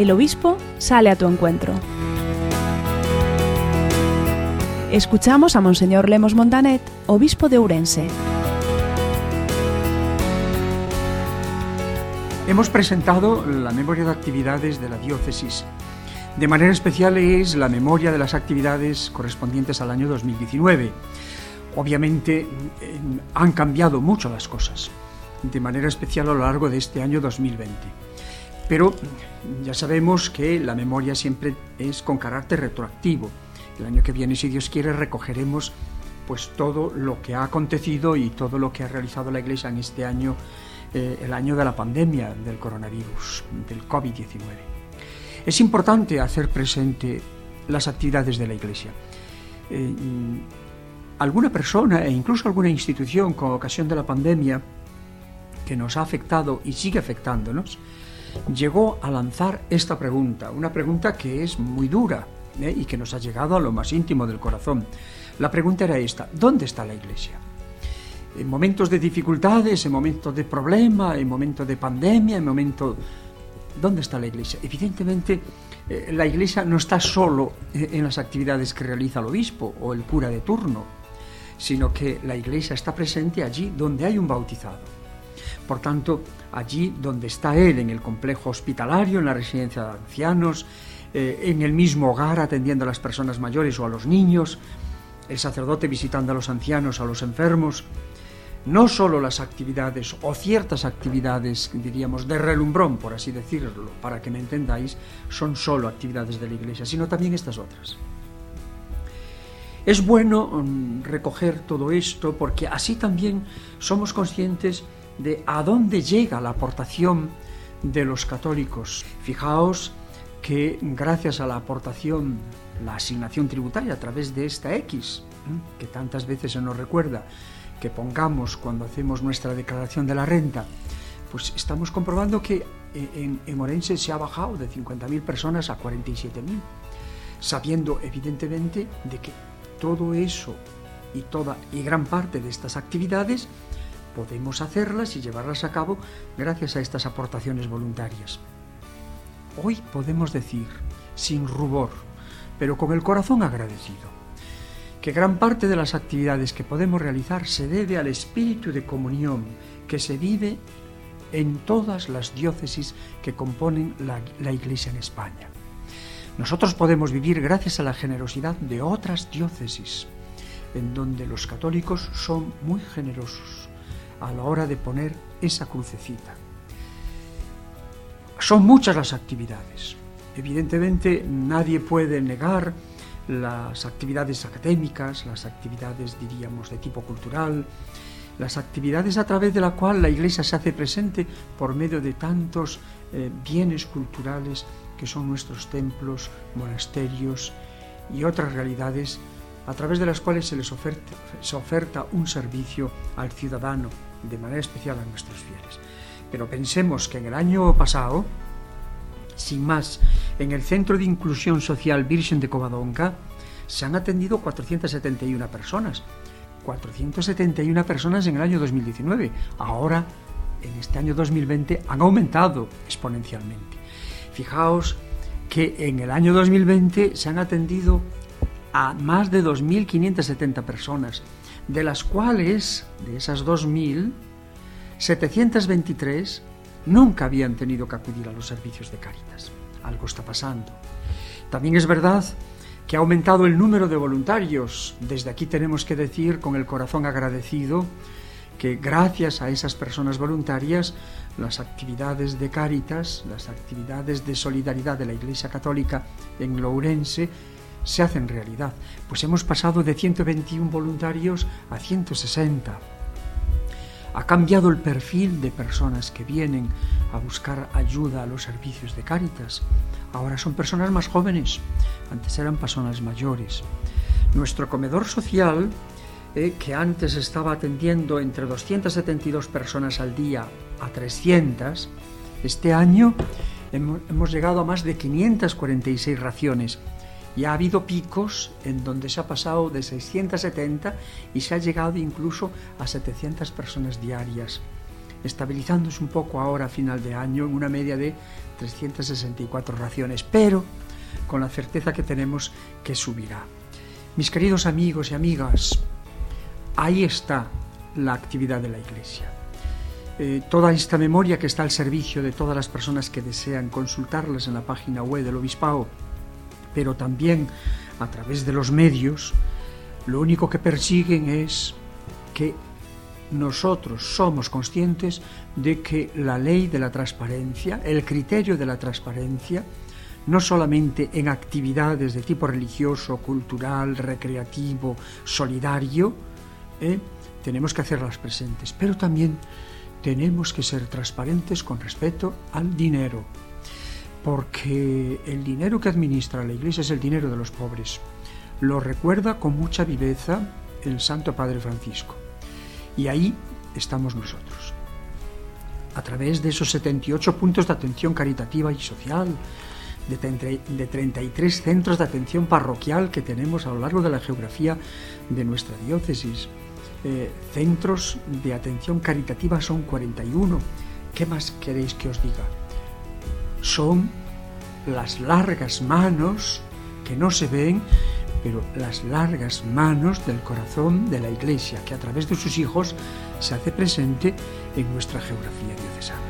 el obispo sale a tu encuentro. Escuchamos a Monseñor Lemos Montanet, obispo de Ourense. Hemos presentado la memoria de actividades de la diócesis. De manera especial es la memoria de las actividades correspondientes al año 2019. Obviamente han cambiado mucho las cosas, de manera especial a lo largo de este año 2020. Pero ya sabemos que la memoria siempre es con carácter retroactivo. El año que viene, si Dios quiere, recogeremos pues todo lo que ha acontecido y todo lo que ha realizado la Iglesia en este año, eh, el año de la pandemia del coronavirus, del COVID-19. Es importante hacer presente las actividades de la Iglesia. Eh, alguna persona e incluso alguna institución con ocasión de la pandemia que nos ha afectado y sigue afectándonos, llegó a lanzar esta pregunta, una pregunta que es muy dura ¿eh? y que nos ha llegado a lo más íntimo del corazón. La pregunta era esta, ¿dónde está la Iglesia? En momentos de dificultades, en momentos de problema, en momentos de pandemia, en momentos... ¿Dónde está la Iglesia? Evidentemente, eh, la Iglesia no está solo eh, en las actividades que realiza el obispo o el cura de turno, sino que la Iglesia está presente allí donde hay un bautizado. Por tanto, allí donde está él, en el complejo hospitalario, en la residencia de ancianos, eh, en el mismo hogar atendiendo a las personas mayores o a los niños, el sacerdote visitando a los ancianos, a los enfermos, no solo las actividades o ciertas actividades, diríamos, de relumbrón, por así decirlo, para que me entendáis, son solo actividades de la Iglesia, sino también estas otras. Es bueno mm, recoger todo esto porque así también somos conscientes de a dónde llega la aportación de los católicos. Fijaos que gracias a la aportación, la asignación tributaria a través de esta X, que tantas veces se nos recuerda que pongamos cuando hacemos nuestra declaración de la renta, pues estamos comprobando que en, en Orense se ha bajado de 50.000 personas a 47.000, sabiendo evidentemente de que todo eso y toda y gran parte de estas actividades podemos hacerlas y llevarlas a cabo gracias a estas aportaciones voluntarias. Hoy podemos decir, sin rubor, pero con el corazón agradecido, que gran parte de las actividades que podemos realizar se debe al espíritu de comunión que se vive en todas las diócesis que componen la, Iglesia en España. Nosotros podemos vivir gracias a la generosidad de otras diócesis, en donde los católicos son muy generosos a la hora de poner esa crucecita. Son muchas las actividades. Evidentemente nadie puede negar las actividades académicas, las actividades, diríamos, de tipo cultural, las actividades a través de la cual la Iglesia se hace presente por medio de tantos eh, bienes culturales que son nuestros templos, monasterios y otras realidades a través de las cuales se les oferta, un servicio al ciudadano, de manera especial a nuestros fieles. Pero pensemos que en el año pasado, sin más, en el Centro de Inclusión Social Virgen de Covadonga, se han atendido 471 personas. 471 personas en el año 2019. Ahora, en este año 2020, han aumentado exponencialmente. Fijaos que en el año 2020 se han atendido a más de 2.570 personas, de las cuales, de esas 2.000, 723 nunca habían tenido que acudir a los servicios de Cáritas. Algo está pasando. También es verdad que ha aumentado el número de voluntarios. Desde aquí tenemos que decir con el corazón agradecido que gracias a esas personas voluntarias las actividades de Cáritas, las actividades de solidaridad de la Iglesia Católica en Lourense se hacen realidad. Pues hemos pasado de 121 voluntarios a 160. Ha cambiado el perfil de personas que vienen a buscar ayuda a los servicios de Cáritas. Ahora son personas más jóvenes, antes eran personas mayores. Nuestro comedor social eh, que antes estaba atendiendo entre 272 personas al día a 300, este año hemos, llegado a más de 546 raciones y ha habido picos en donde se ha pasado de 670 y se ha llegado incluso a 700 personas diarias. estabilizándose un poco ahora a final de año en una media de 364 raciones, pero con la certeza que tenemos que subirá. Mis queridos amigos y amigas, ahí está la actividad de la Iglesia. Eh, toda esta memoria que está al servicio de todas las personas que desean consultarlas en la página web del Obispado, pero también a través de los medios, lo único que persiguen es que nosotros somos conscientes de que la ley de la transparencia, el criterio de la transparencia, no solamente en actividades de tipo religioso, cultural, recreativo, solidario, ¿eh? tenemos que hacerlas presentes, pero también tenemos que ser transparentes con respecto al dinero, porque el dinero que administra la Iglesia es el dinero de los pobres. Lo recuerda con mucha viveza el Santo Padre Francisco. Y ahí estamos nosotros. A través de esos 78 puntos de atención caritativa y social, de 33 centros de atención parroquial que tenemos a lo largo de la geografía de nuestra diócesis. Eh, centros de atención caritativa son 41. ¿Qué más queréis que os diga? Son las largas manos que no se ven, pero las largas manos del corazón de la Iglesia, que a través de sus hijos se hace presente en nuestra geografía diocesana.